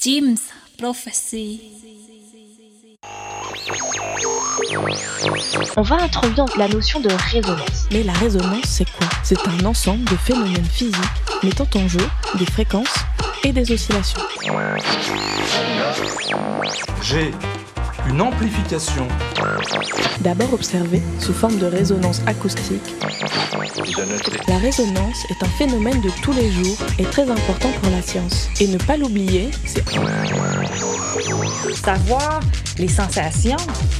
Jim's Prophecy. On va introduire la notion de résonance. Mais la résonance, c'est quoi? C'est un ensemble de phénomènes physiques mettant en jeu des fréquences et des oscillations. J'ai une amplification. D'abord observée sous forme de résonance acoustique, la résonance est un phénomène de tous les jours et très important pour la science. Et ne pas l'oublier, c'est savoir les sensations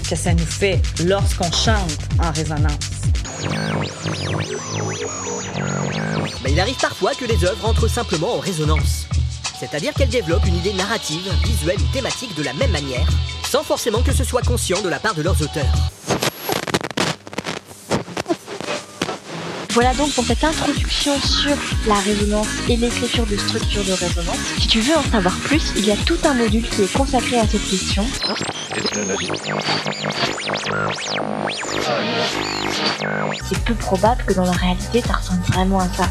que ça nous fait lorsqu'on chante en résonance. Mais il arrive parfois que les œuvres entrent simplement en résonance. C'est-à-dire qu'elles développent une idée narrative, visuelle ou thématique de la même manière, sans forcément que ce soit conscient de la part de leurs auteurs. Voilà donc pour cette introduction sur la résonance et l'écriture de structures de résonance. Si tu veux en savoir plus, il y a tout un module qui est consacré à cette question. C'est peu probable que dans la réalité, ça ressemble vraiment à ça.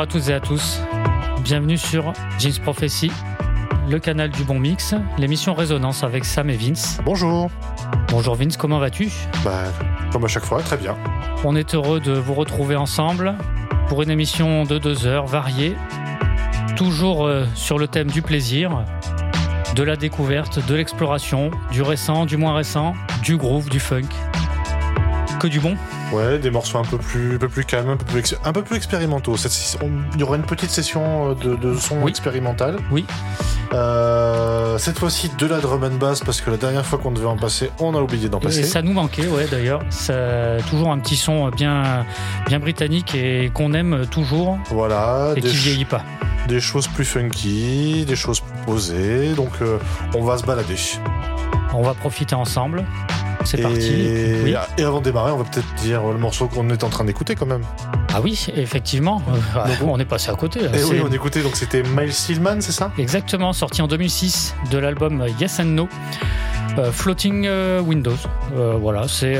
Bonjour à toutes et à tous. Bienvenue sur James Prophecy, le canal du bon mix, l'émission Résonance avec Sam et Vince. Bonjour. Bonjour Vince, comment vas-tu? Bah, comme à chaque fois, très bien. On est heureux de vous retrouver ensemble pour une émission de deux heures variée, toujours euh, sur le thème du plaisir, de la découverte, de l'exploration, du récent, du moins récent, du groove, du funk. Que du bon Ouais, des morceaux un peu plus, un peu plus calmes, un peu plus, un peu plus expérimentaux. il y aura une petite session de, de son expérimental. Oui. Euh, cette fois-ci de la drum and bass parce que la dernière fois qu'on devait en passer, on a oublié d'en passer. Et ça nous manquait, ouais, d'ailleurs. Toujours un petit son bien, bien britannique et qu'on aime toujours. Voilà. Et qui vieillit pas. Des choses plus funky, des choses plus posées. Donc, euh, on va se balader. On va profiter ensemble. C'est parti. Et avant de démarrer, on va peut-être dire le morceau qu'on est en train d'écouter quand même. Ah oui, effectivement. Euh, on est passé à côté. Et oui, on écoutait, donc c'était Miles Stillman, c'est ça? Exactement, sorti en 2006 de l'album Yes and No. Euh, Floating euh, Windows. voilà, c'est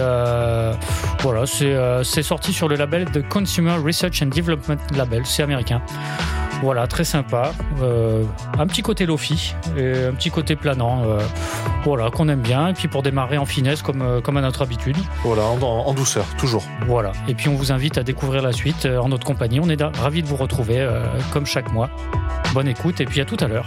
voilà, c'est sorti sur le label de Consumer Research and Development Label, c'est américain. Voilà, très sympa. Euh, un petit côté lofi et un petit côté planant. Euh, voilà, qu'on aime bien. Et puis pour démarrer en finesse comme, euh, comme à notre habitude. Voilà, en, douceur, toujours. Voilà. Et puis on vous invite à découvrir la suite en notre compagnie. On est ravis de vous retrouver comme chaque mois. Bonne écoute et puis à tout à l'heure.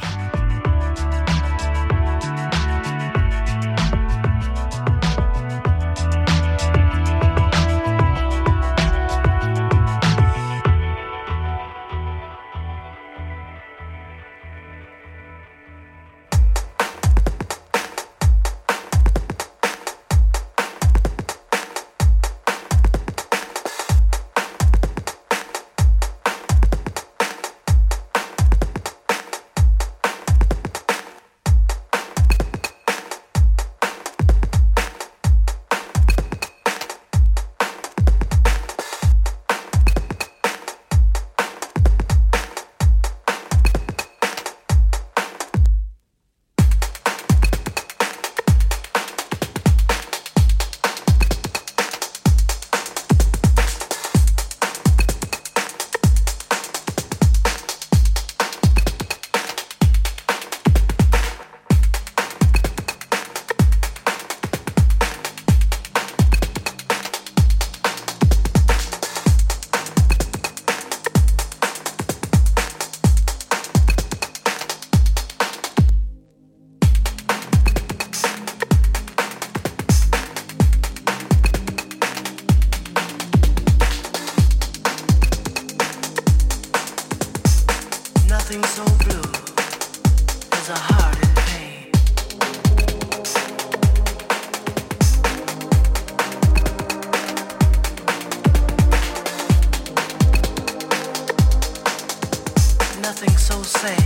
so sad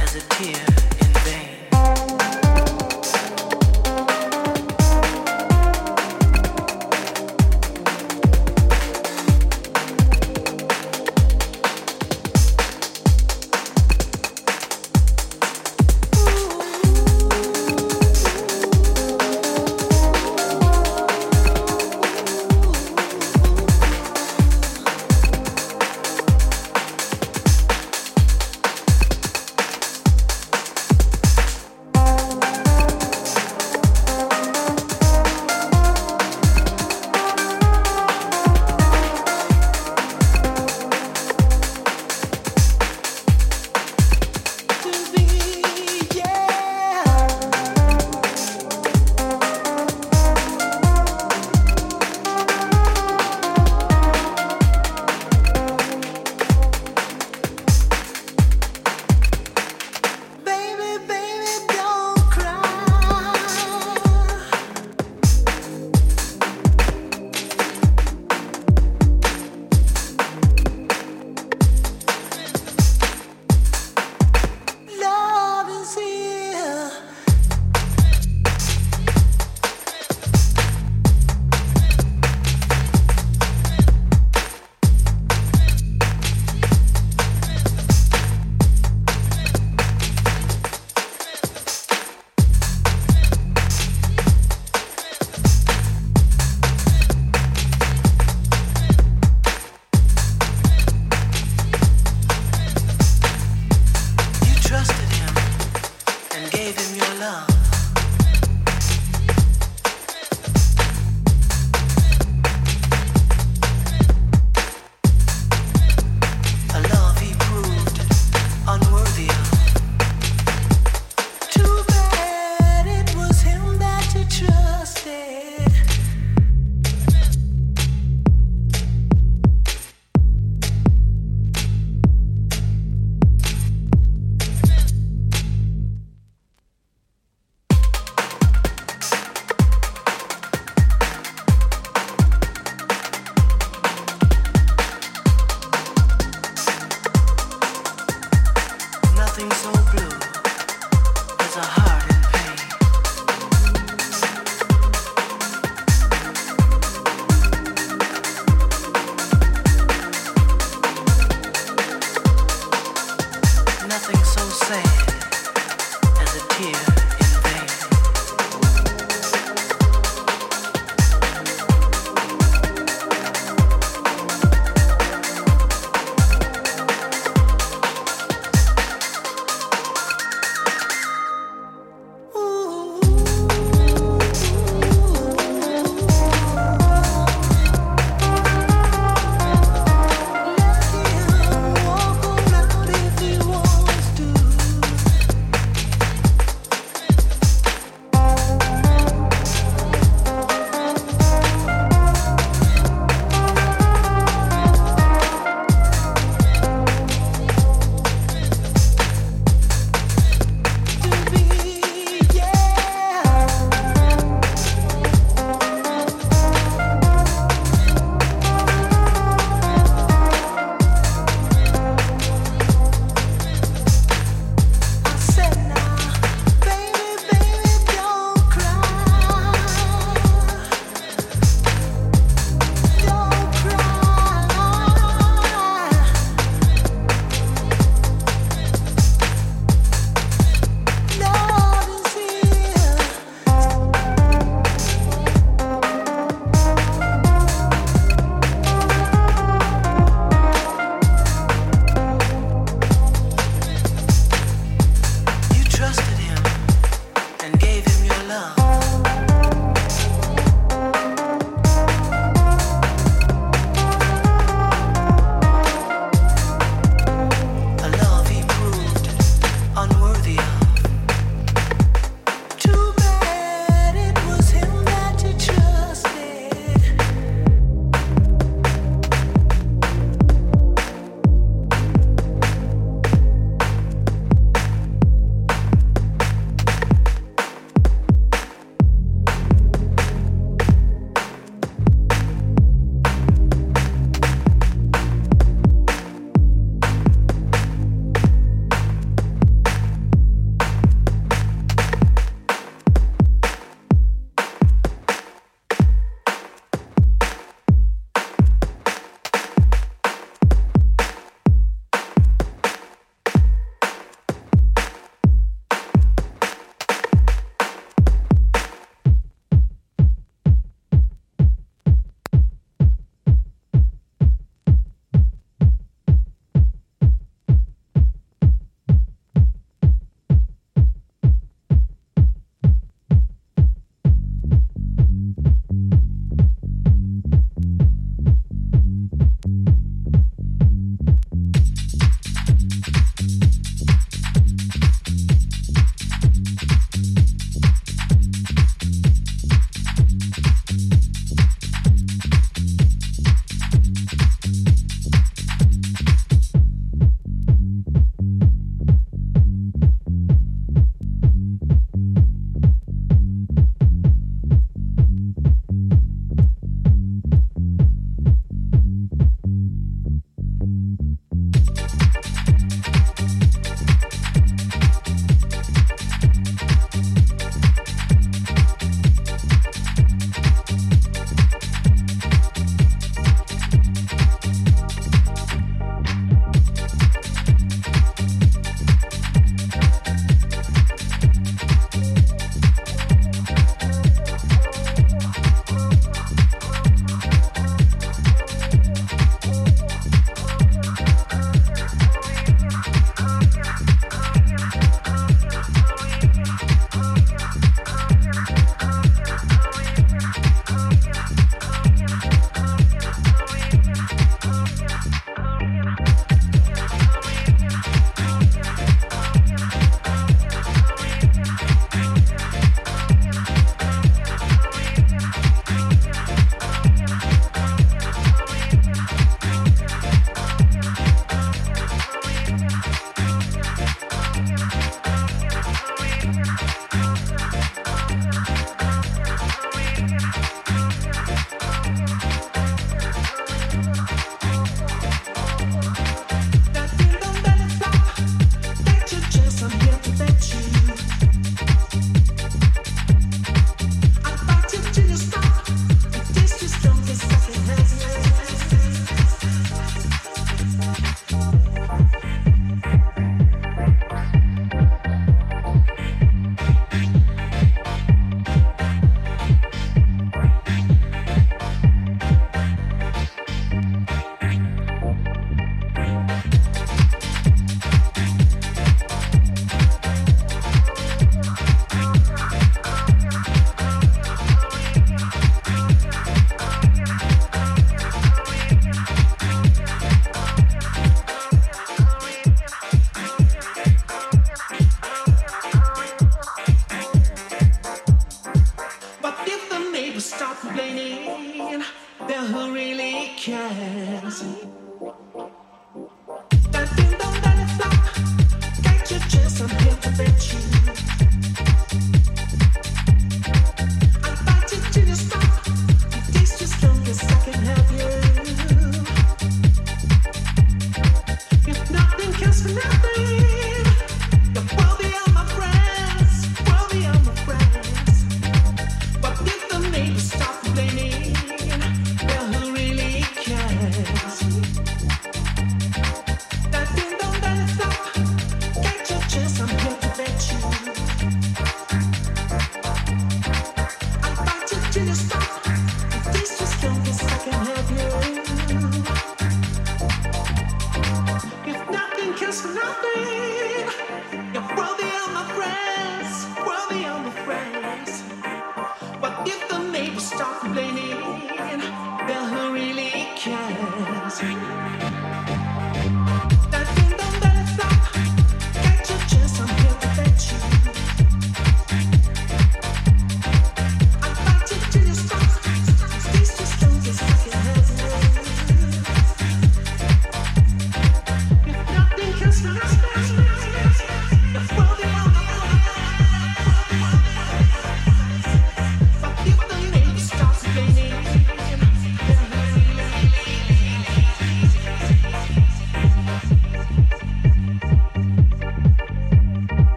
as a tear.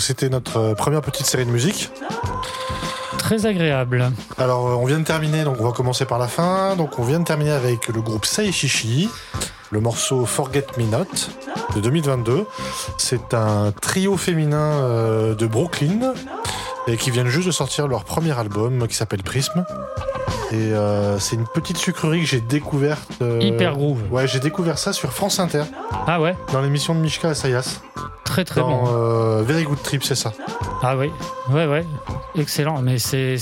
Donc c'était notre euh, première petite série de musique. Très agréable. Alors euh, on vient de terminer, donc on va commencer par la fin. Donc on vient de terminer avec le groupe Seishishi, le morceau Forget Me Not de 2022. C'est un trio féminin euh, de Brooklyn et qui viennent juste de sortir leur premier album qui s'appelle Prism. Et euh, c'est une petite sucrerie que j'ai découverte. euh, Hyper groove. Ouais, j'ai découvert ça sur France Inter, Ah ouais, dans l'émission de Mishka Asayas. Très très dans bon. euh, Very Good Trip, c'est ça. Ah oui, ouais ouais, excellent. Mais c'est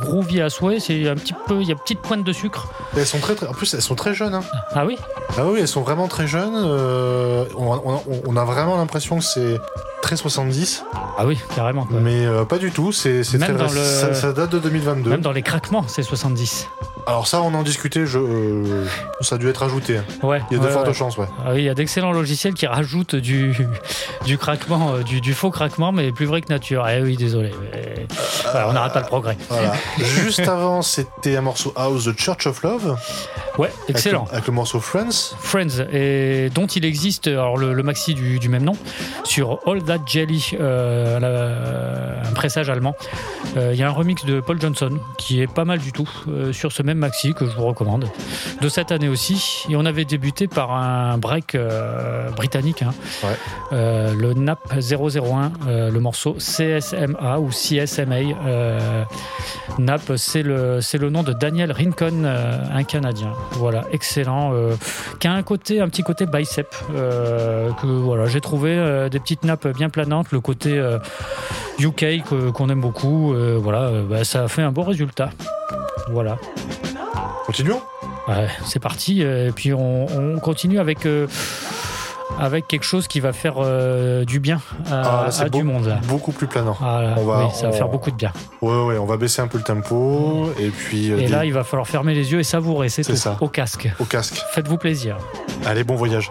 groovy à souhait. C'est un petit peu, il y a une petite pointe de sucre. Et elles sont très, très- en plus, elles sont très jeunes. Hein. Ah oui, Ah oui, elles sont vraiment très jeunes. euh, on, on- on a vraiment l'impression que c'est très 70, ah oui, carrément. quoi. mais euh, pas du tout. C'est très le- ça, ça date de 2022. Même dans les craquements, c'est 70. Alors ça, on en discutait. Je, euh, ça a dû être ajouté. hein. Ouais. Il y a de fortes ouais. chances, ouais. Ah oui, il y a d'excellents logiciels qui rajoutent du, du craquement, euh, du, du faux craquement, mais plus vrai que nature. Eh oui, désolé. mais- voilà, on n'arrête pas le progrès. Voilà. Juste avant, c'était un morceau House, The Church of Love, Ouais, avec excellent. le, avec le morceau Friends. Friends, et dont il existe alors le, le maxi du, du même nom sur All That Jelly, euh, la- un pressage allemand. Euh, Il y a un remix de Paul Johnson qui est pas mal du tout euh, sur ce même maxi que je vous recommande de cette année aussi. Et on avait débuté par un break euh, britannique, hein. Ouais. Euh, le NAP 001, euh, le morceau CSMA ou CSMA. euh, NAP, c'est le, c'est le nom de Daniel Rincon, euh, un Canadien. Voilà, excellent. euh, qui a un côté, un petit côté bicep euh, que voilà, j'ai trouvé euh, des petites nappes bien planantes. Le côté euh, UK que- qu'on aime beaucoup. euh, voilà, euh, bah, ça a fait un beau résultat. Voilà. Continuons. Ouais, c'est parti. euh, Et puis on, on continue avec. euh, avec quelque chose qui va faire euh, du bien à, Ah, là, du monde. Beaucoup plus planant. Ah, là, On va- oui, ça va on- faire beaucoup de bien. Ouais, ouais, on va baisser un peu le tempo et puis euh, Et des- là, il va falloir fermer les yeux et savourer, c'est C'est tout. ça. Au casque. au casque. Faites-vous plaisir. Allez, bon voyage.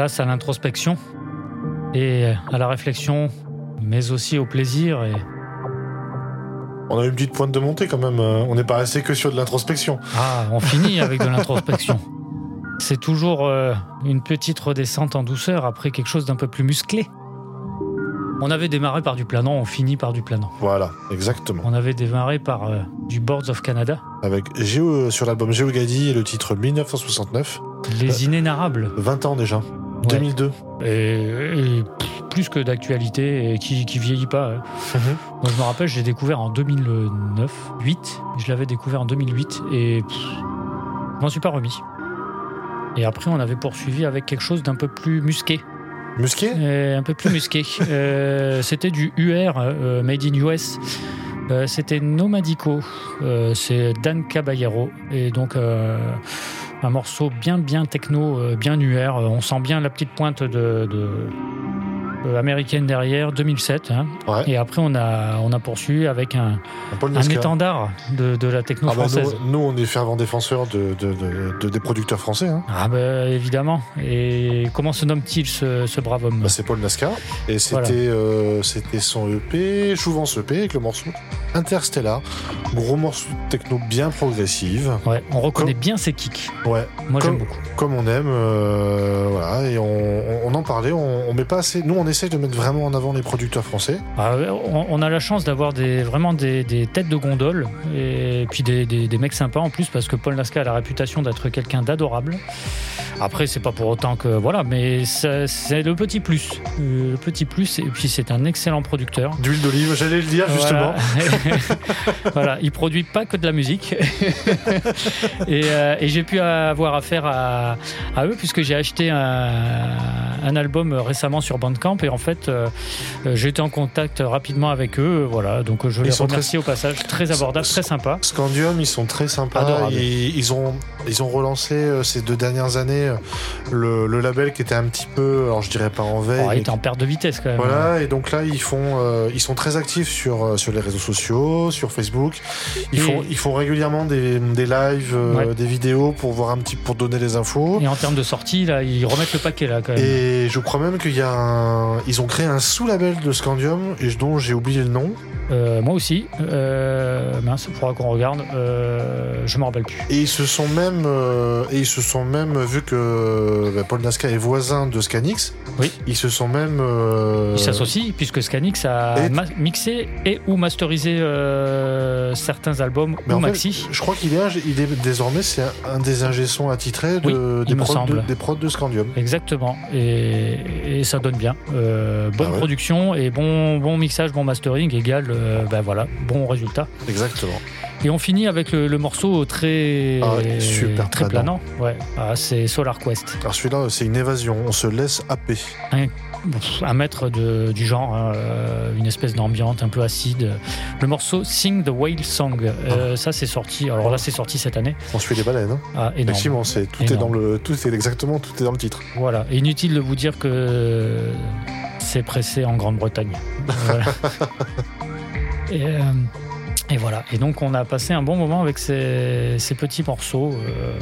Place à l'introspection et à la réflexion, mais aussi au plaisir et On a une petite pointe de montée quand même. euh, On n'est pas resté que sur de l'introspection. Ah, on finit avec de l'introspection. C'est toujours euh, une petite redescente en douceur après quelque chose d'un peu plus musclé. On avait démarré par du planant, on finit par du planant. Voilà, exactement. On avait démarré par euh, du Boards of Canada, Avec Géo, sur l'album Géogadi et le titre 1969. Les Inénarrables, 20 ans déjà. 2002. et, plus que d'actualité et qui, qui vieillit pas. hein. Mhm. Je me rappelle, je l'ai découvert en 2009, 8. Je l'avais découvert en 2008 et pff, je m'en suis pas remis. Et après, on avait poursuivi avec quelque chose d'un peu plus musqué. Musqué? Euh, un peu plus musqué. Euh, C'était du UR, euh, Made in US. Euh, C'était Nomadico. C'est Dan Caballero. Et donc, un morceau bien, bien techno, euh, bien UR. Euh, On sent bien la petite pointe de, américaine derrière, 2007. hein. Ouais. Et après, on a, on a poursuivi avec un, Un étendard de, de la techno Ah bah, française. nous, nous, on est fervents défenseurs de, de- de- de- des producteurs français. Hein. Ah bah évidemment. Et comment se nomme-t-il ce, ce brave homme? Bah, c'est Paul Nasca. Et c'était Voilà. euh, c'était son EP, Jouvence EP, avec le morceau Interstellar. Gros morceau de techno bien progressive. Ouais, on reconnaît Comme- bien ses kicks. Ouais, Moi j'aime beaucoup. comme on aime. euh, voilà, et on, on- on en parlait. On, on met pas assez. Nous, on essaye de mettre vraiment en avant les producteurs français. Ah on, a la chance d'avoir des, vraiment des, des têtes de gondole et puis des, des- des mecs sympas en plus parce que Paul Nasca a la réputation d'être quelqu'un d'adorable. Après, c'est pas pour autant que voilà, mais c'est le petit plus. Euh, Le petit plus, et puis c'est un excellent producteur. D'huile d'olive, j'allais le dire justement. Voilà. Voilà, il produit pas que de la musique. et euh, et j'ai pu avoir affaire à, à eux puisque j'ai acheté un, un album récemment sur Bandcamp et en fait euh, euh, j'ai été en contact rapidement avec eux. Voilà, donc je Ils les remercie au passage. Très abordable, très sympa. Scandium, ils sont très sympas. Ils ont, ils ont relancé euh, ces deux dernières années euh, le, le label qui était un petit peu, alors je dirais pas en veille. Oh, il était en perte de vitesse quand même. Voilà, et donc là, ils font, euh, ils sont très actifs sur, euh, sur les réseaux sociaux, sur Facebook. Ils, Et- font, ils font régulièrement des, des lives, euh, Ouais. des vidéos pour voir un petit, pour donner les infos. Et en termes de sortie, là, ils remettent le paquet là quand même. Et je crois même qu'il y a un, ils ont créé un sous-label de Scandium, et dont j'ai oublié le nom. Euh, moi aussi. Euh, mince, il faudra qu'on regarde. Euh, je me rappelle plus. Et ils se sont même, euh, et ils se sont même, vu que bah, Paul Nasca est voisin de Scanix, Oui. ils se sont même. euh, Ils s'associent puisque Scanix a et- mixé et ou masterisé certains albums Mais ou en fait, maxi. je crois qu'il est, il est désormais c'est un, un des ingé-sons attitrés de, Oui, des, prods de, semble. des prods de Scandium. Exactement. Et, et ça donne bien. Bonne Ah ouais. production et bon, bon mixage, bon mastering égale, euh, ben voilà, bon résultat. Exactement. Et on finit avec le, le morceau très, Ah super très planant. planant. Ouais, Ah, c'est Solar Quest. Alors celui-là, c'est une évasion. On se laisse happer. Pff, un maître de- du genre, hein, euh, une espèce d'ambiance un peu acide. Le morceau Sing the Whale Song, Ah. euh, ça c'est sorti. Alors là c'est sorti cette année. On suit les baleines. Hein. Ah, énorme. Effectivement, c'est tout est dans le, tout est exactement, tout est dans le titre. Voilà. Et inutile de vous dire que c'est pressé en Grande-Bretagne. Voilà. et, euh, et voilà. Et donc on a passé un bon moment avec ces, ces petits morceaux. euh,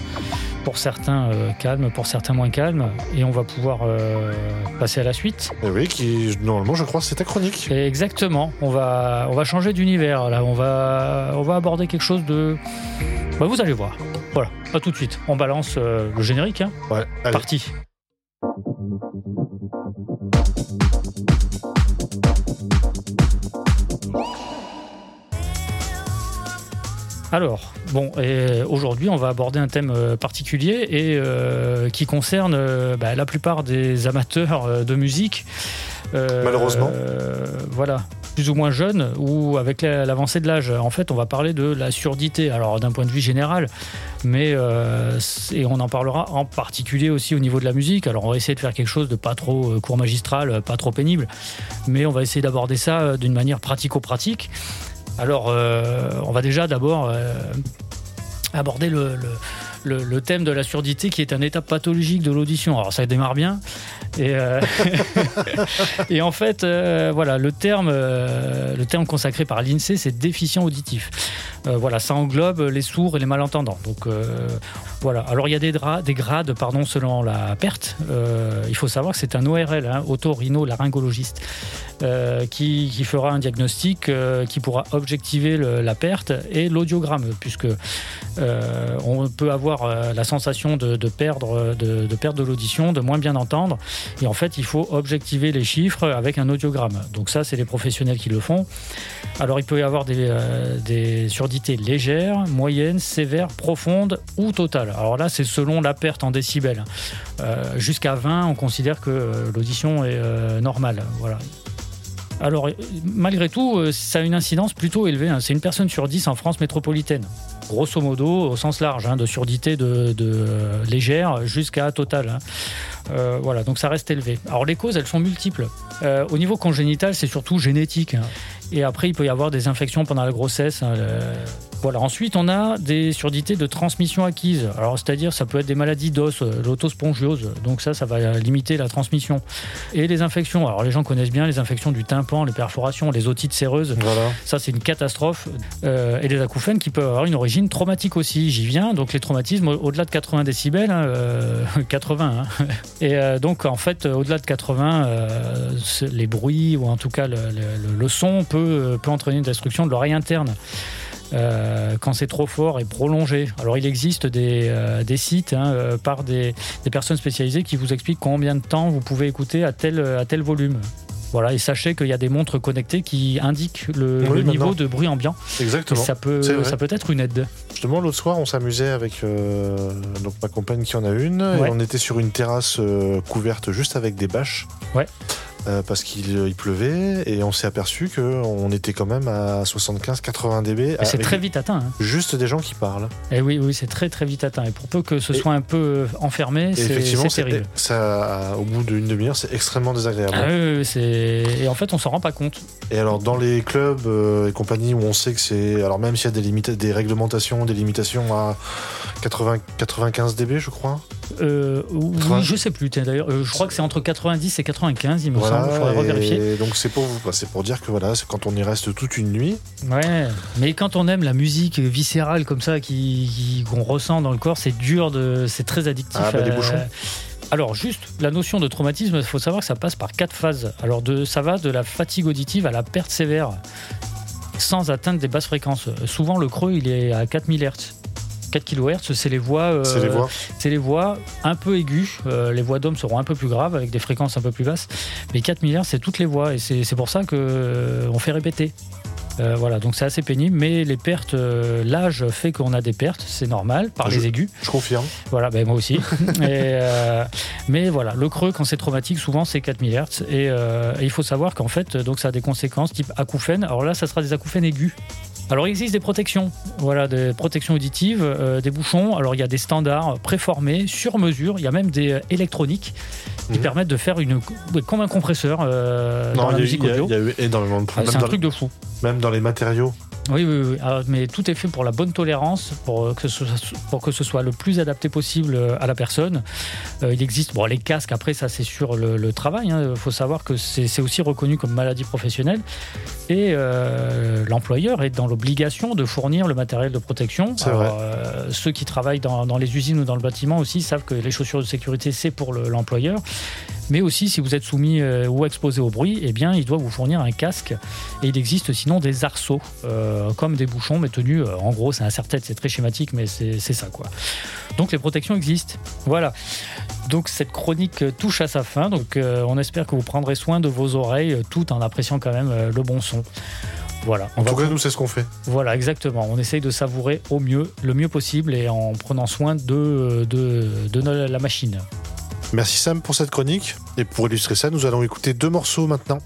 pour certains euh, calmes, pour certains moins calmes. Et on va pouvoir passer à la suite. Et oui, qui normalement, je crois, c'est ta chronique. Et exactement. On va, on va changer d'univers. Là, on va, on va aborder quelque chose de. Bah, vous allez voir. Voilà. Pas tout de suite. On balance le générique. Hein. Ouais. Allez. Parti. Alors, bon, et aujourd'hui, on va aborder un thème euh, particulier et euh, qui concerne euh, bah, la plupart des amateurs euh, de musique. Euh, Malheureusement. euh, voilà, plus ou moins jeunes ou avec la- l'avancée de l'âge. En fait, on va parler de la surdité. Alors, d'un point de vue général, mais euh, et on en parlera en particulier aussi au niveau de la musique. Alors, on va essayer de faire quelque chose de pas trop euh, court magistral, euh, pas trop pénible, mais on va essayer d'aborder ça euh, d'une manière pratico-pratique. Alors, euh, on va déjà d'abord euh, aborder le, thème de la surdité qui est un état pathologique de l'audition. Alors, ça démarre bien. Et, euh, en fait, voilà, le terme, consacré par l'INSEE, c'est déficient auditif. Voilà, ça englobe les sourds et les malentendants. Donc voilà. Alors il y a des, grades, pardon, selon la perte. Il faut savoir que c'est un ORL, hein, otorhino-laryngologiste, euh, qui, fera un diagnostic euh, qui pourra objectiver la perte et l'audiogramme, puisque euh, on peut avoir la sensation de, perdre de, de de l'audition, de moins bien entendre. Et en fait, il faut objectiver les chiffres avec un audiogramme. Donc ça, c'est les professionnels qui le font. Alors, il peut y avoir des, des surdités légères, moyennes, sévères, profondes ou totales. Alors là, c'est selon la perte en décibels. Jusqu'à 20, on considère que l'audition est normale. Voilà. Alors, euh, malgré tout, euh, ça a une incidence plutôt élevée. hein. C'est une personne sur 10 en France métropolitaine. Grosso modo, au sens large, hein, de surdité de, de, euh, légère jusqu'à totale. hein. Euh, voilà, donc ça reste élevé. Alors les causes, elles sont multiples. Euh, au niveau congénital, c'est surtout génétique. hein. Et après, il peut y avoir des infections pendant la grossesse. le- Voilà. Ensuite, on a des surdités de transmission acquise. Alors, c'est-à-dire, ça peut être des maladies d'os, l'autospongiose. Donc ça, ça va limiter la transmission. Et les infections. Alors, les gens connaissent bien les infections du tympan, les perforations, les otites séreuses. Voilà. Ça, c'est une catastrophe. Euh, et les acouphènes qui peuvent avoir une origine traumatique aussi. J'y viens. Donc, les traumatismes au- au-delà de 80 décibels, hein, euh, 80. hein. Et euh, donc, en fait, au-delà de 80, euh, ce- les bruits ou en tout cas le, son peut, euh, entraîner une destruction de l'oreille interne. euh, quand c'est trop fort et prolongé. Alors il existe des, euh, sites hein, euh, par des, des personnes spécialisées qui vous expliquent combien de temps vous pouvez écouter à tel, à tel volume. Voilà, et sachez qu'il y a des montres connectées qui indiquent le, Oui, le niveau de bruit ambiant. Et Exactement. ça peut, C'est vrai. ça peut être une aide. Justement, l'autre soir, on s'amusait avec euh, donc ma compagne qui en a une. Ouais. Et on était sur une terrasse euh, couverte juste avec des bâches. Ouais. Euh, parce qu'il il pleuvait et on s'est aperçu qu'on était quand même à 75-80 dB. C'est très vite atteint. hein. Juste des gens qui parlent. Et oui, oui, c'est très très vite atteint. Et pour peu que ce Et- soit un peu enfermé, Et c'est terrible. ça, au bout d'une demi-heure, c'est extrêmement désagréable. Ah oui, oui, c'est... Et en fait, on s'en rend pas compte. Et alors, dans les clubs euh, et compagnies où on sait que c'est. Alors, même s'il y a des, limita- des réglementations, des limitations à 80, 95 dB, je crois. Euh, oui, 80. je sais plus. D'ailleurs, euh, je crois que c'est entre 90 et 95, il me semble. Il faudrait revérifier. donc c'est pour vous, c'est pour dire que voilà, c'est quand on y reste toute une nuit. Ouais, mais quand on aime la musique viscérale comme ça, qui, qu'on ressent dans le corps, c'est dur, de, c'est très addictif. Ah, bah, Euh, bouchons. Alors juste, la notion de traumatisme, il faut savoir que ça passe par quatre phases. Alors de, ça va de la fatigue auditive à la perte sévère, sans atteindre des basses fréquences. Souvent le creux, il est à 4000 Hz. 4 kHz, c'est les voix, euh, c'est les voix. c'est les voix un peu aiguës. Euh, les voix d'hommes seront un peu plus graves avec des fréquences un peu plus basses. Mais 4 milliards, c'est toutes les voix et c'est pour ça que euh, on fait répéter. Voilà, donc c'est assez pénible, mais les pertes, l'âge fait qu'on a des pertes, c'est normal, par Ah, les aigus. Je confirme. Voilà, ben moi aussi. et, mais voilà, le creux, quand c'est traumatique, souvent c'est 4000 Hz. Et, et il faut savoir qu'en fait, donc ça a des conséquences type acouphènes. Alors là, ça sera des acouphènes aigus. Alors il existe des protections, voilà, des protections auditives, euh, des bouchons. Alors il y a des standards préformés, sur mesure. Il y a même des euh, électroniques qui Mhm. permettent de faire une, comme un compresseur euh, dans la musique audio. il y a eu énormément de Ah, c'est un truc de fou. même dans les matériaux. Oui, oui, oui. Ah, mais tout est fait pour la bonne tolérance, pour euh, que ce, pour que ce soit le plus adapté possible euh, à la personne. Euh, il existe, bon, les casques, après, ça, c'est sur le, le travail. Il faut savoir que c'est aussi reconnu comme maladie professionnelle. Et euh, l'employeur est dans l'obligation de fournir le matériel de protection. Alors, ceux qui travaillent dans, dans les usines ou dans le bâtiment aussi savent que les chaussures de sécurité, c'est pour le- l'employeur. Mais aussi, si vous êtes soumis euh, ou exposé au bruit, eh bien, il doit vous fournir un casque. Et il existe sinon des arceaux, euh, comme des bouchons, mais tenus, euh, en gros, c'est un serre-tête, c'est très schématique, mais c'est ça, quoi. Donc les protections existent. Voilà. Donc cette chronique touche à sa fin. Donc euh, on espère que vous prendrez soin de vos oreilles, tout en appréciant quand même euh, le bon son. Voilà. On En va tout cas, nous, c'est ce qu'on fait. voilà, exactement. On essaye de savourer au mieux, le mieux possible et en prenant soin de, de, la machine. Merci Sam pour cette chronique. Et pour illustrer ça, nous allons écouter deux morceaux maintenant.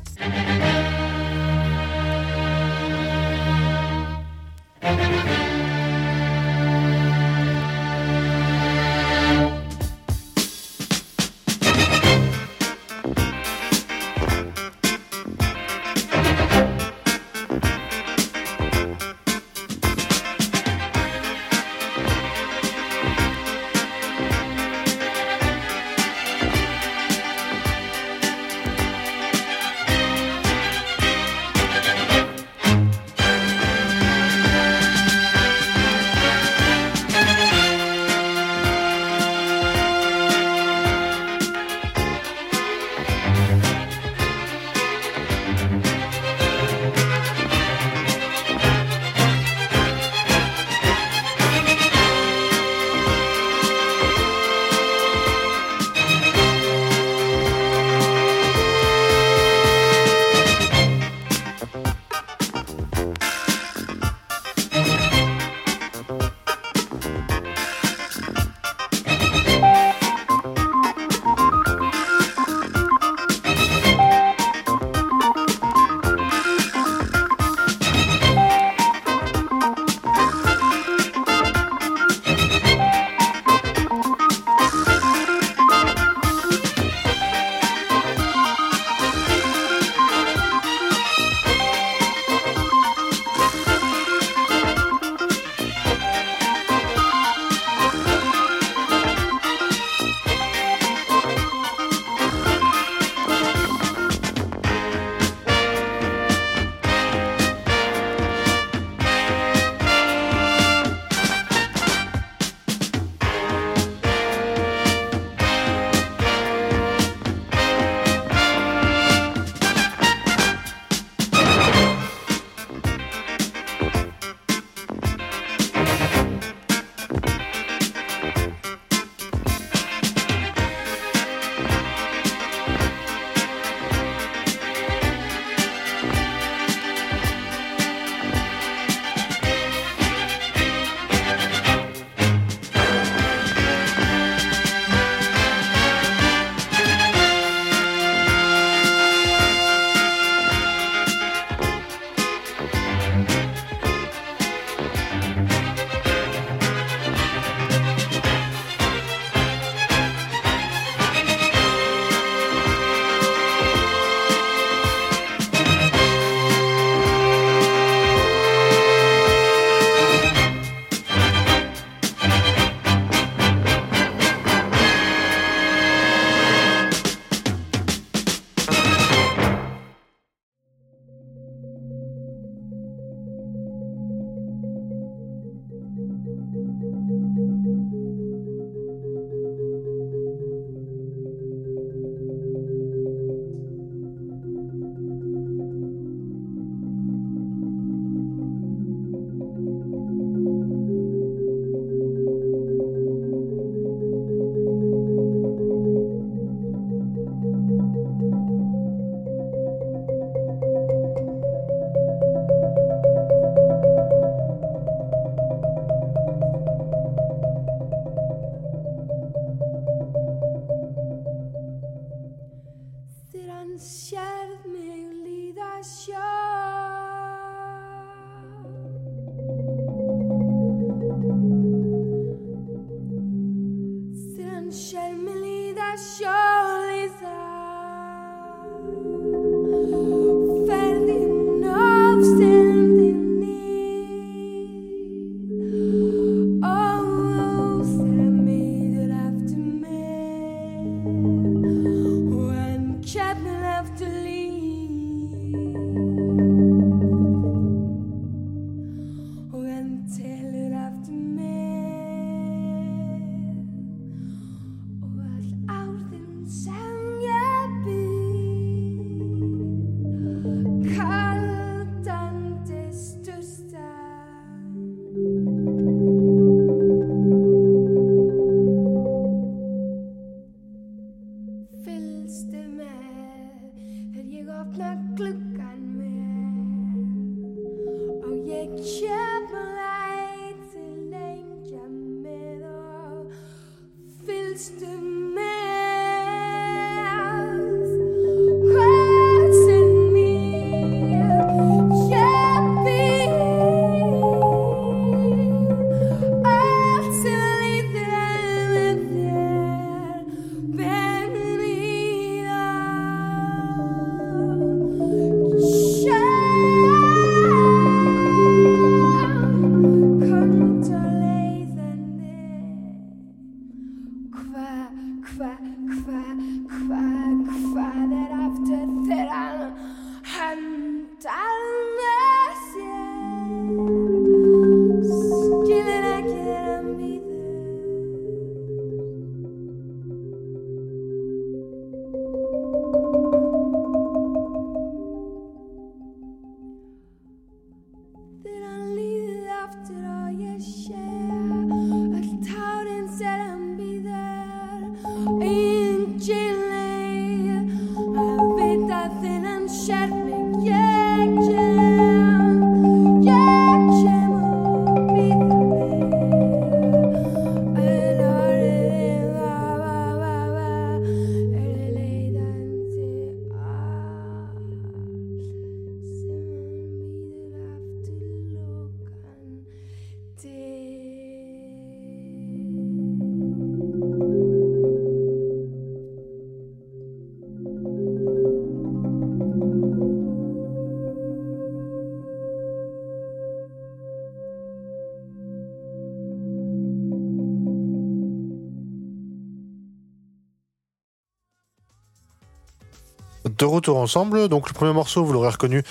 De retour ensemble. Donc le premier morceau, vous l'aurez reconnu,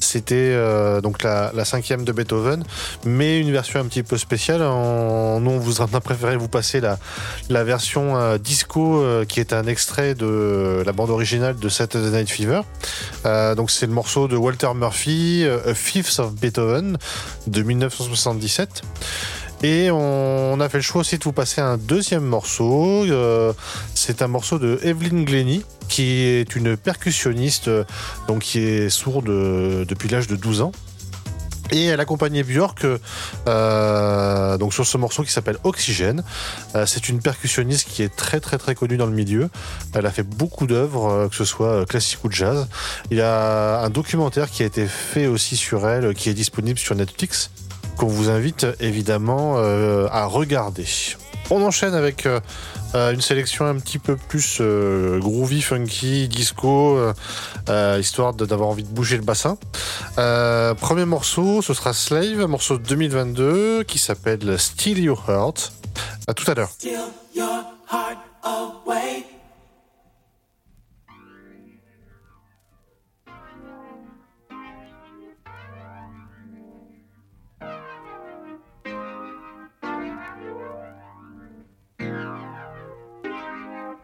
c'était euh, donc la, cinquième de Beethoven, mais une version un petit peu spéciale. Nous, on vous a préféré vous passer la, la version euh, disco, euh, qui est un extrait de la bande originale de Saturday Night Fever. donc c'est le morceau de Walter Murphy, A Fifth of Beethoven, de 1977. Et on a fait le choix aussi de vous passer un deuxième morceau. c'est un morceau de Evelyn Glennie, qui est une percussionniste donc qui est sourde depuis l'âge de 12 ans. Et elle accompagnait Björk euh, donc sur ce morceau qui s'appelle Oxygène. Euh, c'est une percussionniste qui est très très très connue dans le milieu. Elle a fait beaucoup d'œuvres, euh, que ce soit classique ou jazz. Il y a un documentaire qui a été fait aussi sur elle, qui est disponible sur Netflix, qu'on vous invite évidemment à regarder. On enchaîne avec euh, une sélection un petit peu plus euh, groovy, funky, disco, euh, histoire d'avoir envie de bouger le bassin. premier morceau, ce sera Slave, morceau de 2022 qui s'appelle Steal Your Heart. À tout à l'heure.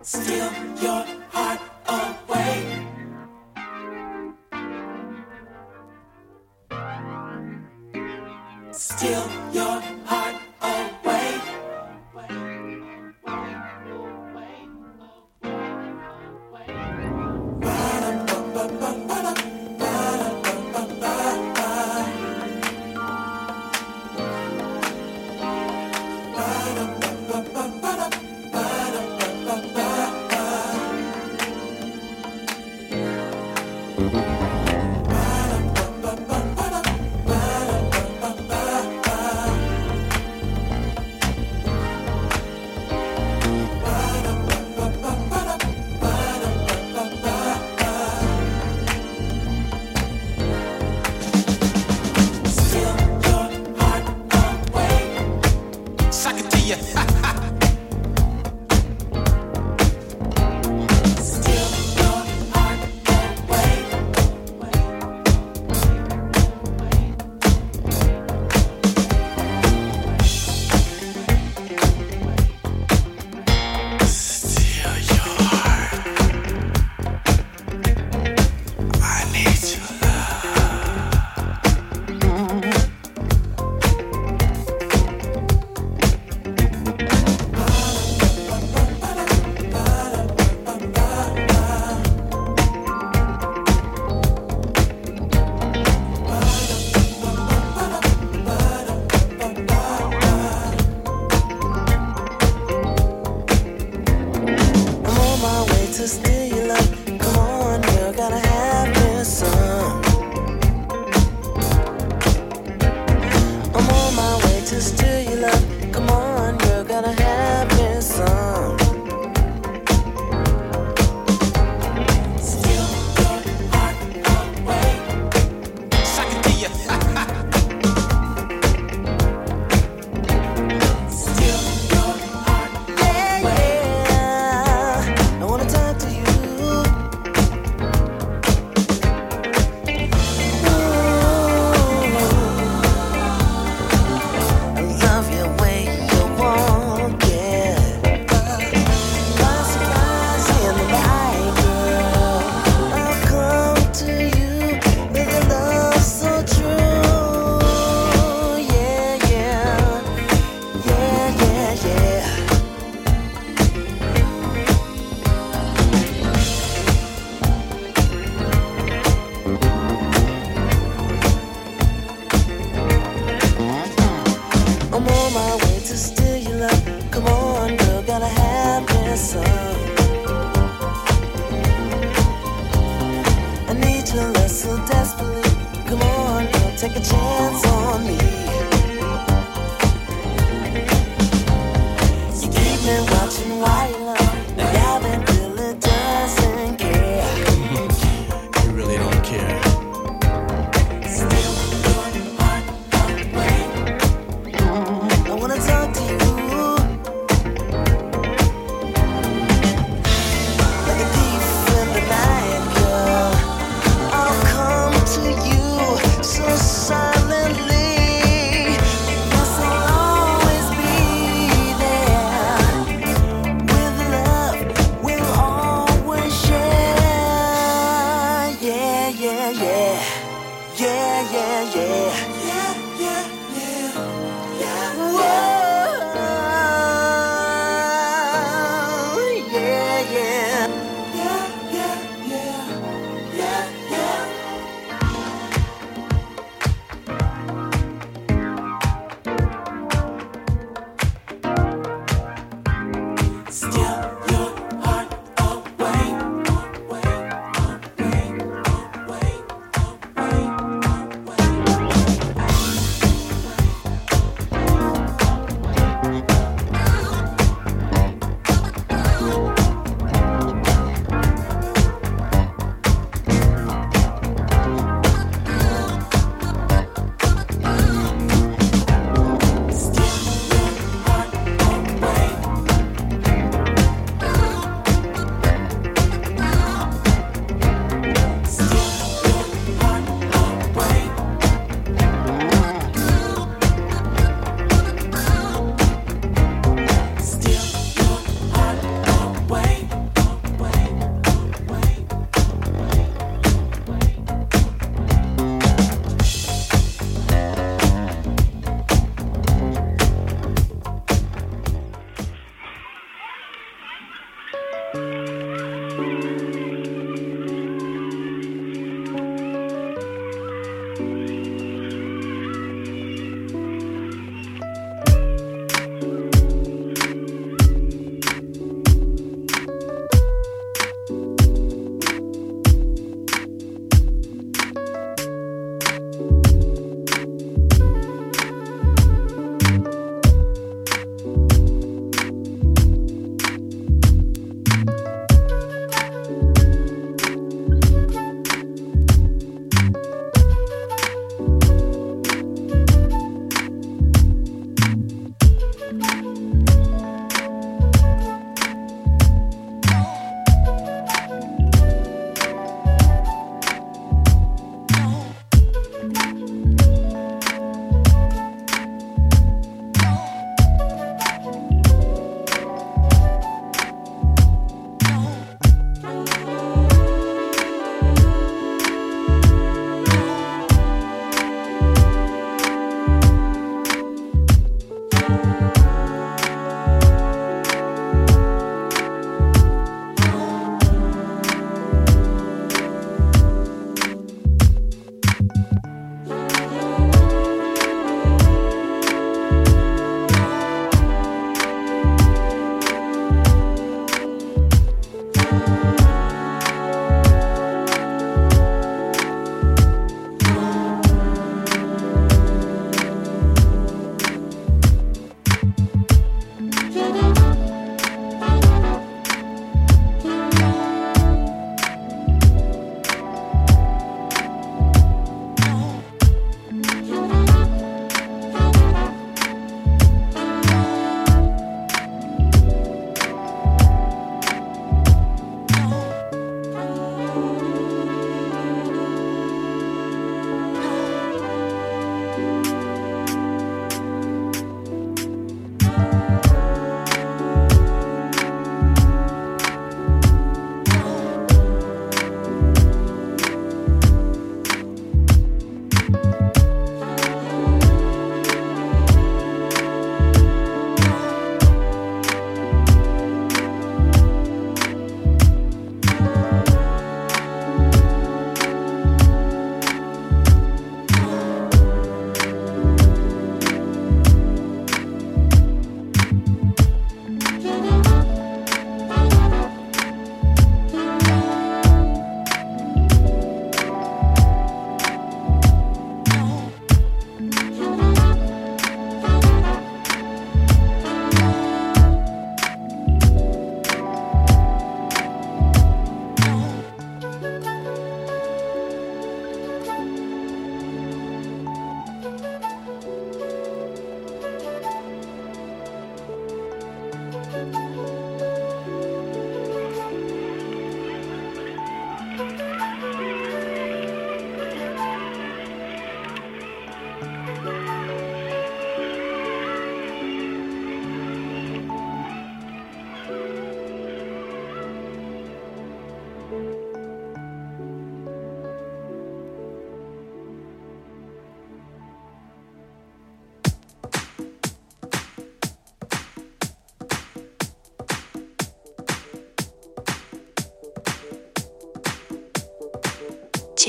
Steal your heart away. Steal your take a chance.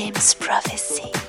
James Prophecy.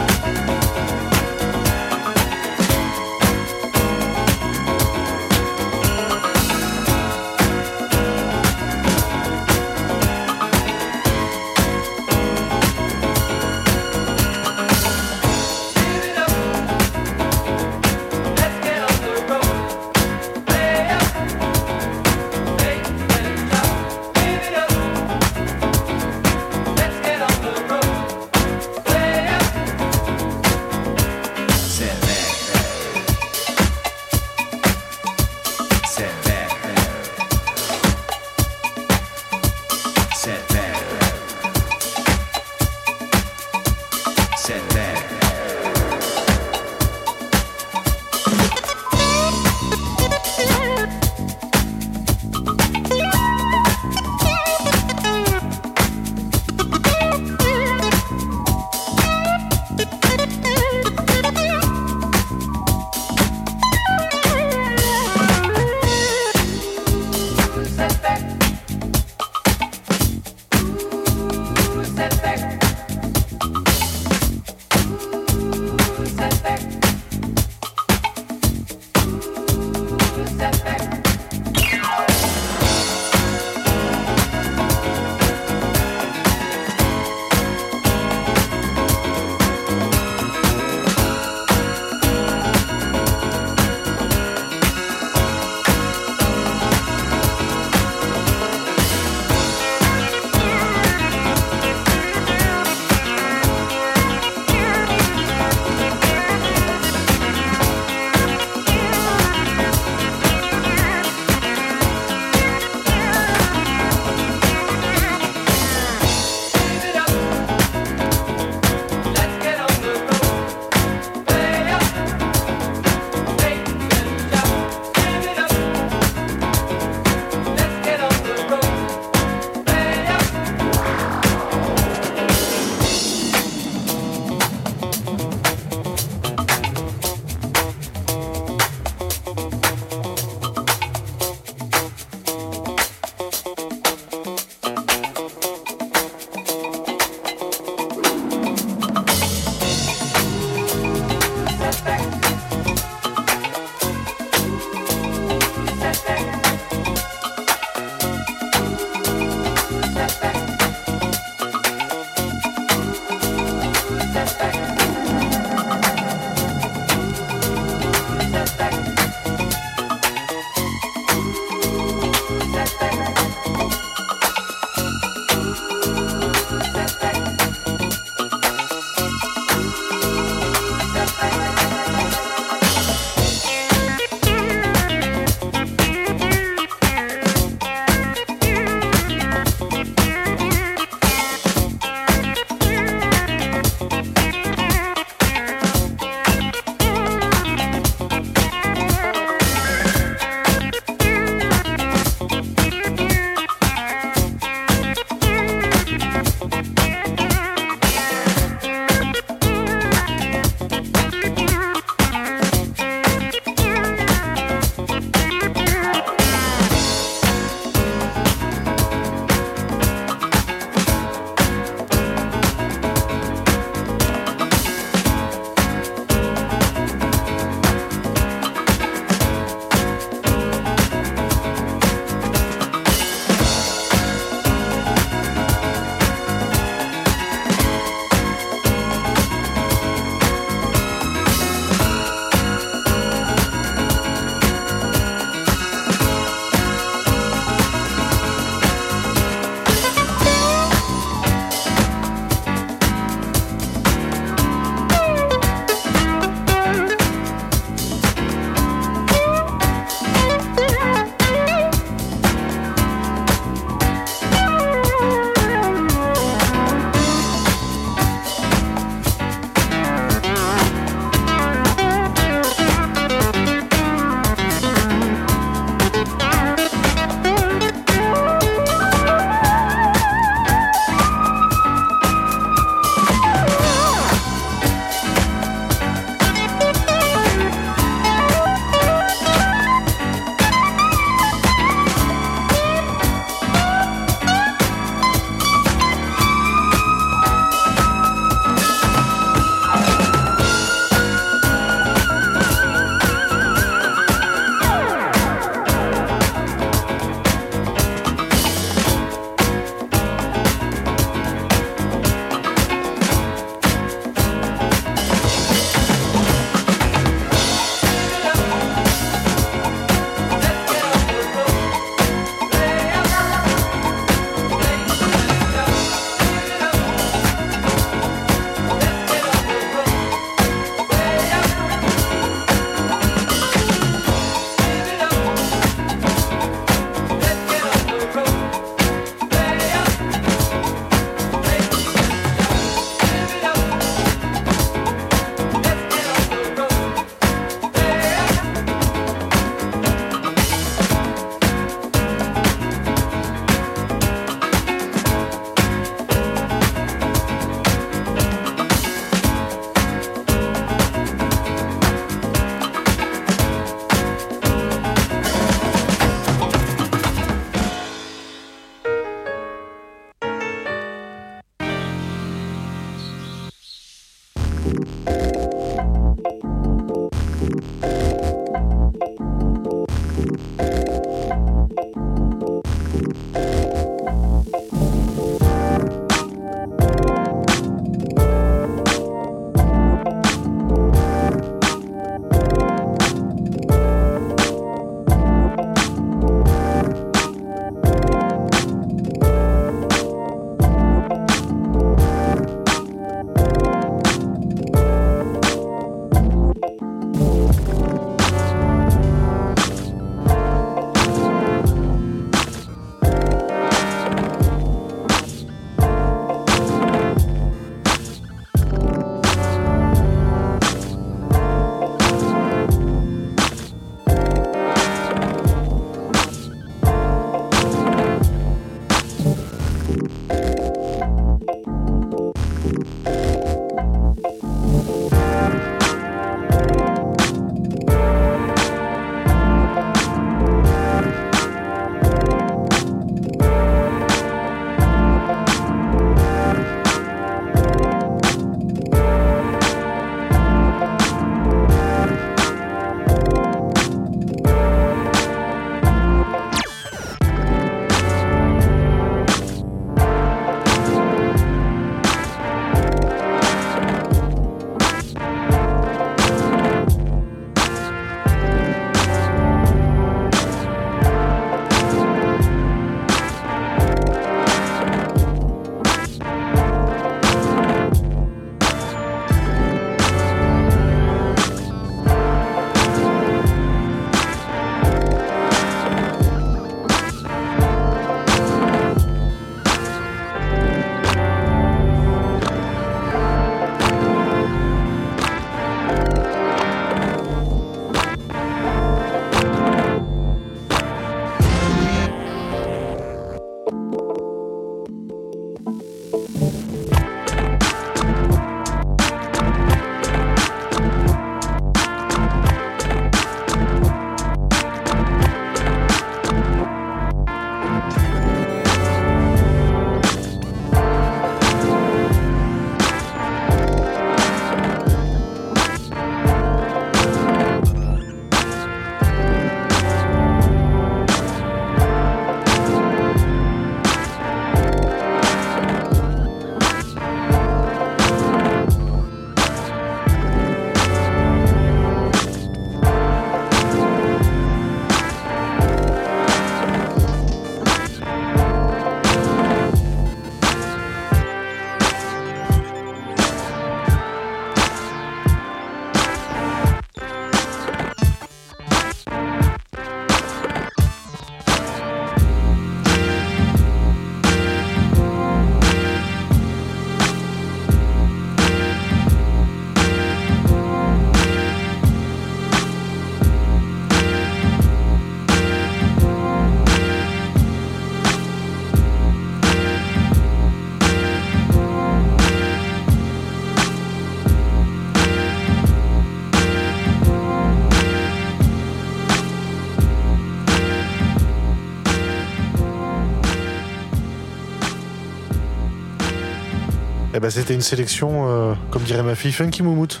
Bah, c'était une sélection, euh, comme dirait ma fille, Funky Moumout.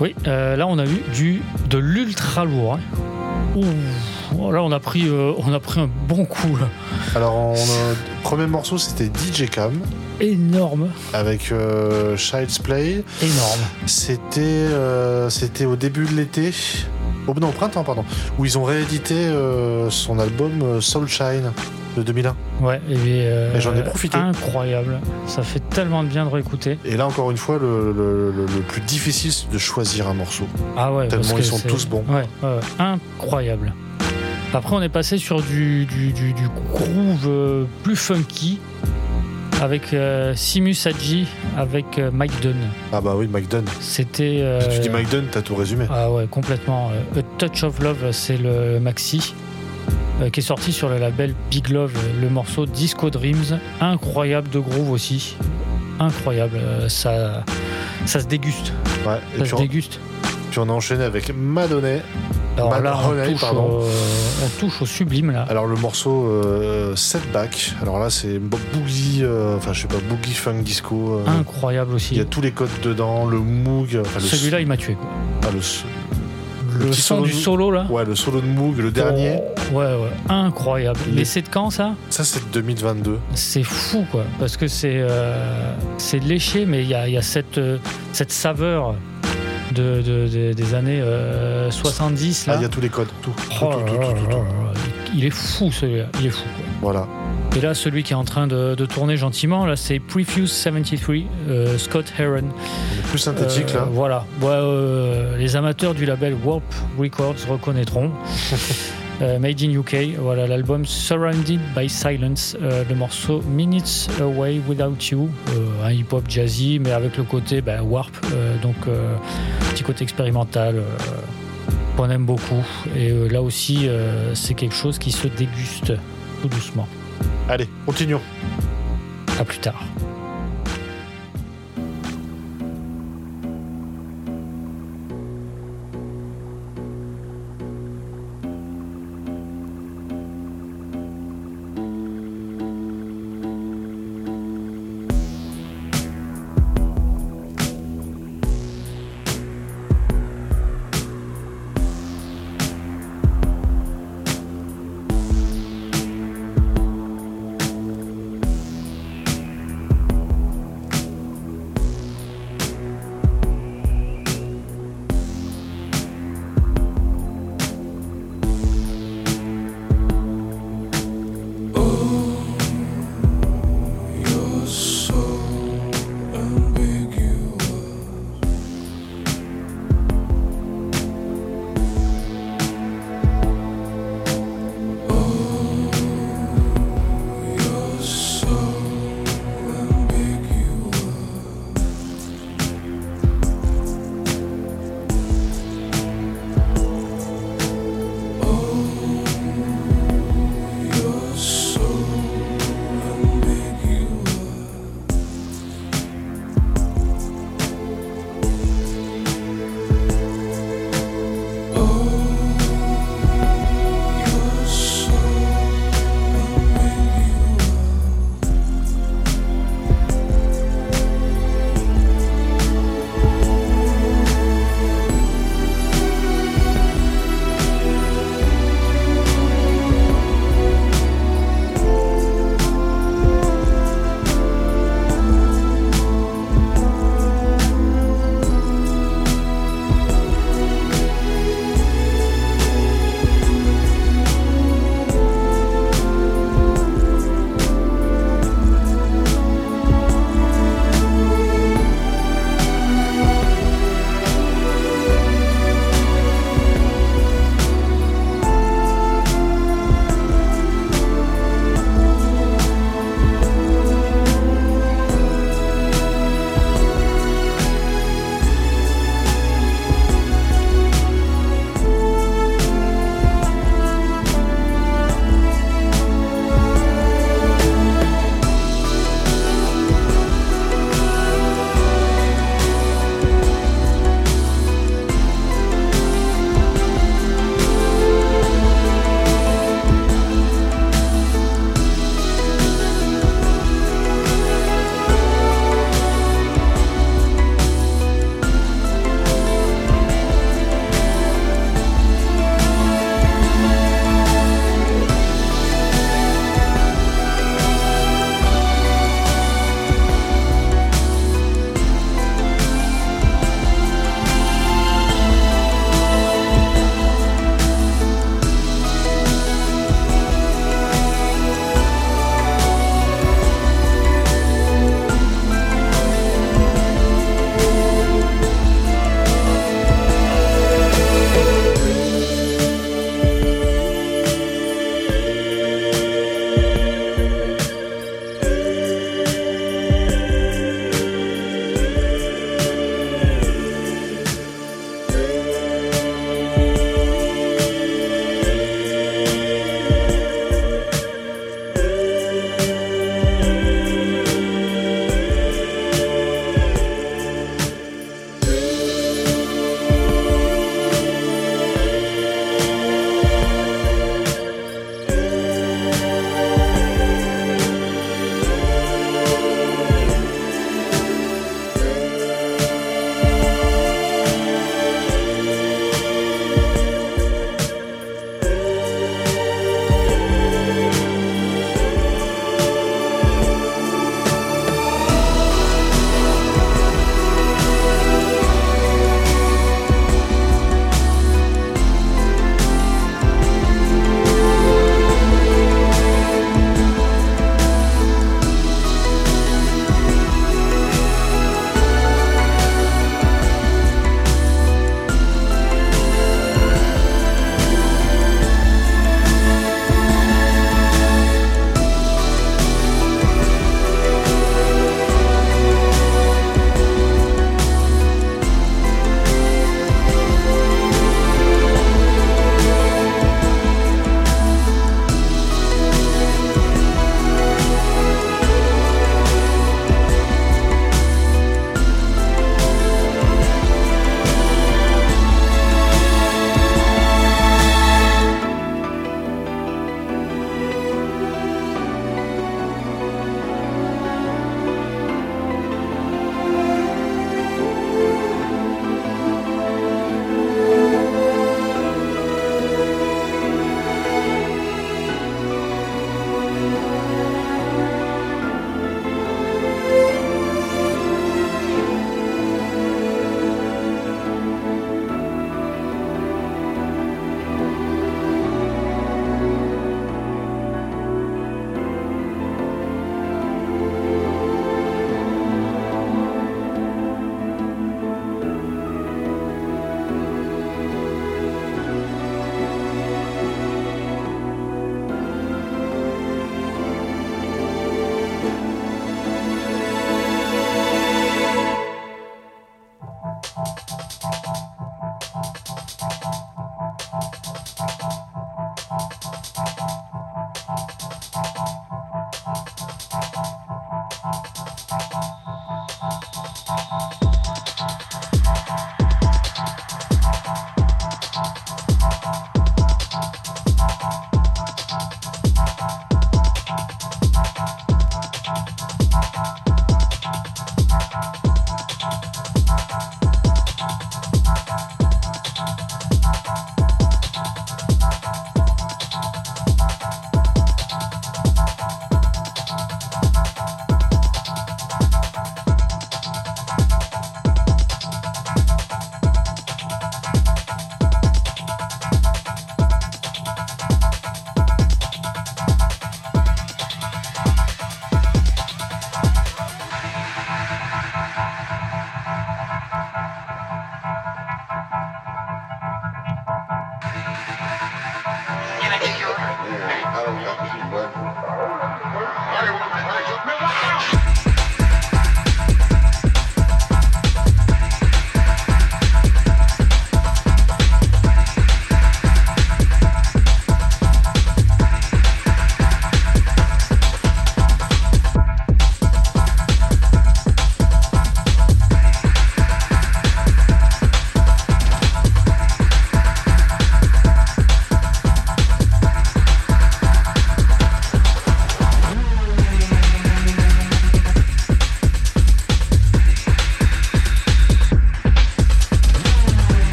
Oui, euh, là on a eu du de l'ultra lourd. hein. Ouh, oh, là on a pris euh, on a pris un bon coup là. Alors, on le premier morceau, c'était DJ Cam, Énorme, avec Child's Play. énorme. C'était c'était au début de l'été. Oh, non, au printemps, pardon. Où ils ont réédité euh, son album euh, Soul Shine de 2001. Ouais, et, euh, Et j'en ai profité. Incroyable. Ça fait tellement de bien de réécouter. Et là, encore une fois, le, le- le- le plus difficile, c'est de choisir un morceau. Ah ouais, Tellement parce que ils sont tous bons. Ouais, incroyable. Après, on est passé sur du, du, du- du groove plus funky avec euh, Simus Hadji, avec euh, Mike Dunn. Ah bah oui, Mike Dunn. C'était. euh, Si tu dis Mike Dunn, t'as tout résumé. Ah ouais, complètement. A Touch of Love, c'est le maxi qui est sorti sur le label Big Love, le morceau Disco Dreams. Incroyable de groove aussi. Incroyable. Ça, ça se déguste. Ouais. Et Ça puis se on, déguste. puis on a enchaîné avec Madonna. Alors là, on touche, pardon. au, on touche au sublime là. Alors le morceau euh, Setback. Alors là, c'est bo- boogie, euh, enfin je sais pas, boogie funk disco. euh, Incroyable il aussi. y a tous les codes dedans, le moog. enfin, Celui-là, il m'a tué. Quoi. ah, le, son du solo là. Ouais, le solo de moog, le dernier. Ouais, ouais, incroyable. Les- Mais c'est de quand ça? Ça, c'est de 2022. C'est fou quoi, parce que c'est euh, c'est léché, mais il y a, il y a cette, euh, cette saveur de, de- de- des années euh, 70 Ah, là. il y a tous les codes. Tout. Il est fou celui-là, il est fou. quoi. Voilà. Et là, celui qui est en train de, de tourner gentiment, là, c'est Prefuse 73, euh, Scott Heron. Plus synthétique Euh, là. Voilà. Ouais, euh, les amateurs du label Warp Records reconnaîtront. Euh, Made in UK, voilà l'album Surrounded by Silence, euh, le morceau Minutes Away Without You, euh, un hip-hop jazzy, mais avec le côté bah, Warp, donc petit côté expérimental, qu'on aime beaucoup. Et là aussi, c'est quelque chose qui se déguste tout doucement. Allez, continuons. À plus tard.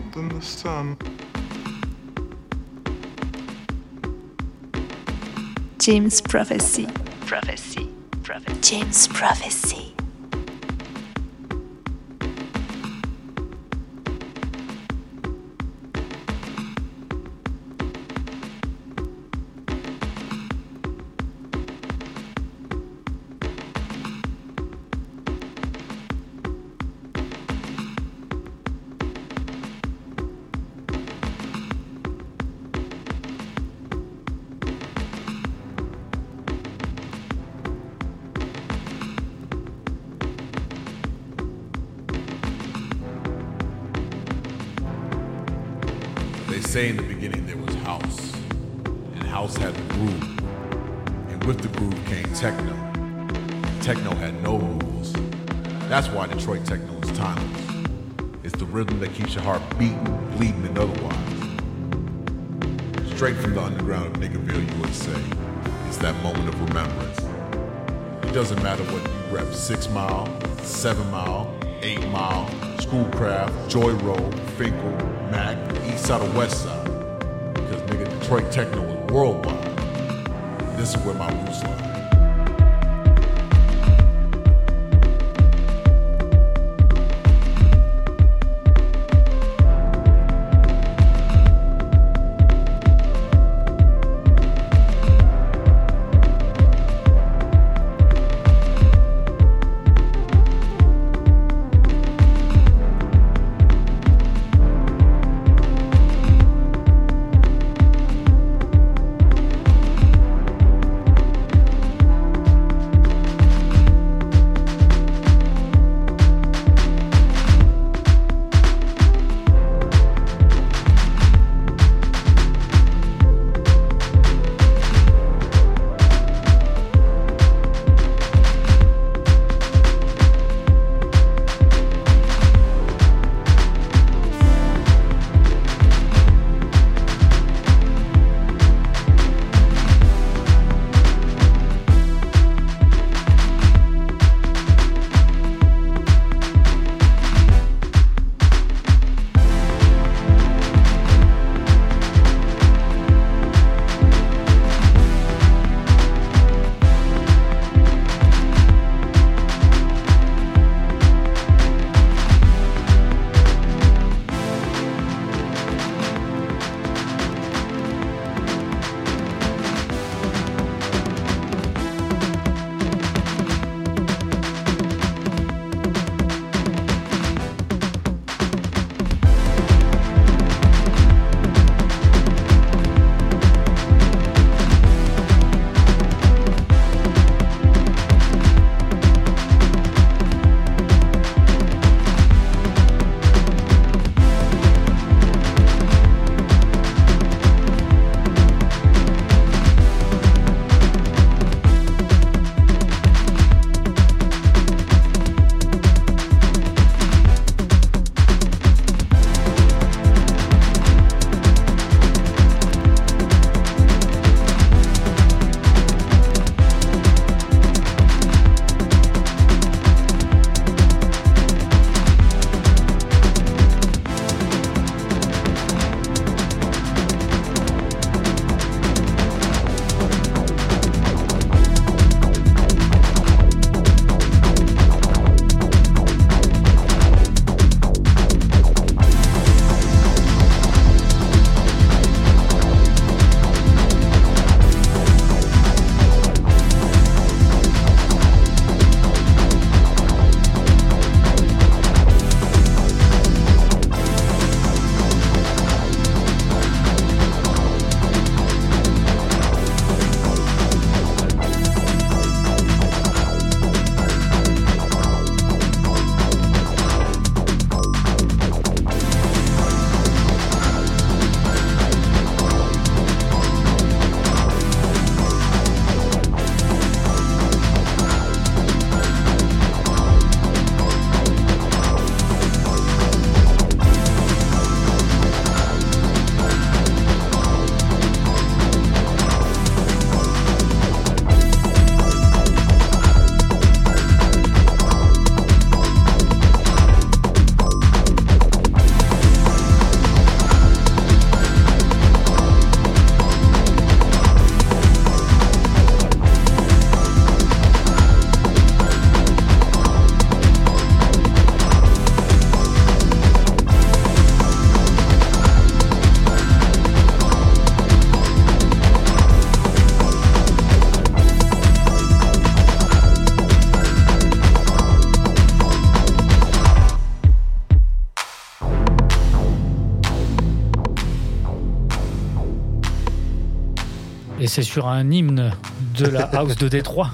different than the sun. James Prophecy. Prophecy. Prophecy. James Prophecy. Joy Road, Finkel, Mac, East Side or West Side. Because nigga, Detroit techno is worldwide. This is where my roots lie. Et c'est sur un hymne de la house de Détroit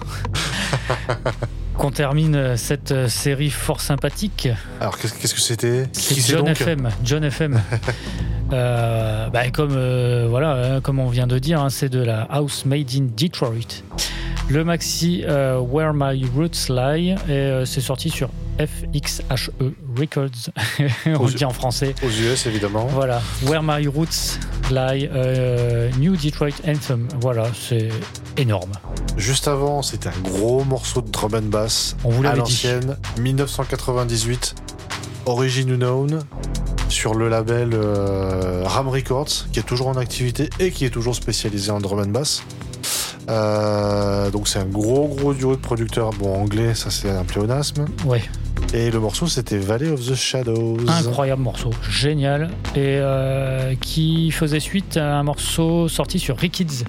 qu'on termine cette série fort sympathique. Alors, qu'est-ce que c'était? C'est John FM. John FM. Euh, bah, comme, euh, voilà, hein, comme on vient de dire, hein, c'est de la house made in Detroit. Le maxi euh, Where My Roots Lie, c'est sorti sur FXHE Records. on Aux- le dit en français. Aux US, évidemment. Voilà, Where My Roots Lie, euh, New Detroit Anthem. Voilà, c'est énorme. Juste avant, c'était un gros morceau de drum and bass On vous l'avait dit. l'ancienne, 1998, Origin Unknown, sur le label euh, Ram Records, qui est toujours en activité et qui est toujours spécialisé en drum and bass. Euh, donc c'est un gros gros duo de producteurs, bon anglais, ça c'est un pléonasme. Ouais. Et le morceau c'était Valley of the Shadows. Incroyable morceau, génial, et euh, qui faisait suite à un morceau sorti sur Rikids,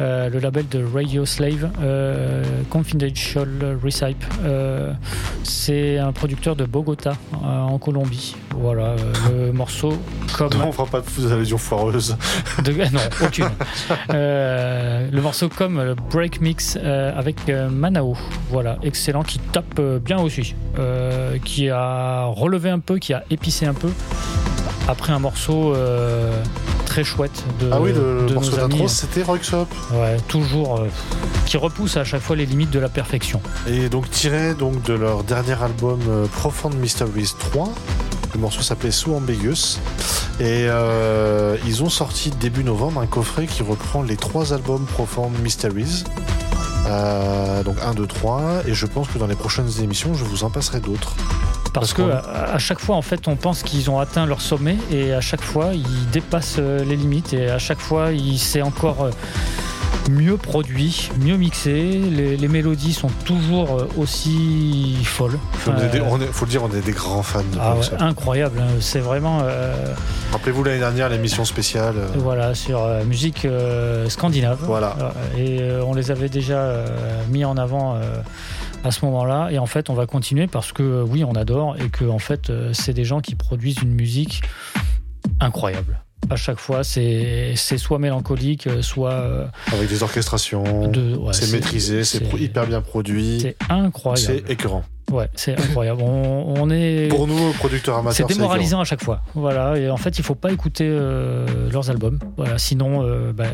euh, le label de Radio Slave, euh, Confidential Recipe. Euh, c'est un producteur de Bogota, en Colombie. Voilà, le morceau comme. Non, on fera pas de allusions foireuses. De... Non, aucune. Le morceau comme le break mix avec Manao. Voilà, excellent, qui tape bien aussi. Qui a relevé un peu, qui a épicé un peu. Après un morceau très chouette de. ah oui, le de morceau d'intro c'était Rockshop. Ouais, toujours. euh, qui repousse à chaque fois les limites de la perfection. Et donc tiré donc de leur dernier album euh, Profound Mysteries 3. Le morceau s'appelait So Ambiguous. Et euh, ils ont sorti début novembre un coffret qui reprend les trois albums Profound Mysteries. Donc 1, 2, 3. Et je pense que dans les prochaines émissions, je vous en passerai d'autres. Parce, que à, à chaque fois, en fait, on pense qu'ils ont atteint leur sommet et à chaque fois, ils dépassent euh, les limites et à chaque fois, il s'est encore euh, mieux produit, mieux mixé. Les, les mélodies sont toujours euh, aussi folles. Des- on est- faut le dire, on est des grands fans de ah ouais, incroyable, hein. c'est vraiment euh, Rappelez-vous l'année dernière, l'émission spéciale. euh, voilà sur euh, musique scandinave. Voilà. Et on les avait déjà mis en avant à ce moment-là. Et en fait, on va continuer parce que euh, oui, on adore et que en fait, euh, c'est des gens qui produisent une musique incroyable. À chaque fois, c'est soit mélancolique, euh, soit Avec des orchestrations. de- ouais, c'est maîtrisé, c'est hyper bien produit. C'est incroyable. C'est écœurant. Ouais, c'est incroyable. On, on est. Pour nous, producteurs amateurs, C'est démoralisant à chaque fois. Voilà. Et en fait, il faut pas écouter euh, leurs albums. Voilà. Sinon, euh, bah,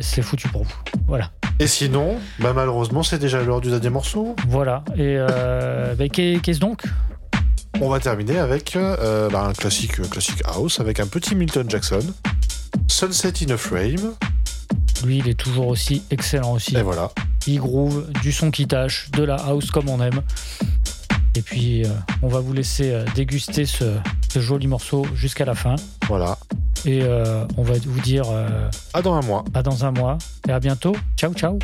c'est foutu pour vous. Voilà. Et sinon, bah malheureusement, c'est déjà l'heure du dernier morceau. Voilà. Et euh, bah, qu'est- qu'est-ce donc? On va terminer avec euh, bah, un classique, classique house, avec un petit Milton Jackson, Sunset in a Frame. Lui, il est toujours aussi excellent aussi. Et voilà. Il groove, du son qui tâche, de la house comme on aime. Et puis, euh, on va vous laisser euh, déguster ce, ce joli morceau jusqu'à la fin. Voilà. Et euh, on va vous dire À dans un mois. à dans un mois. Et à bientôt. Ciao, ciao.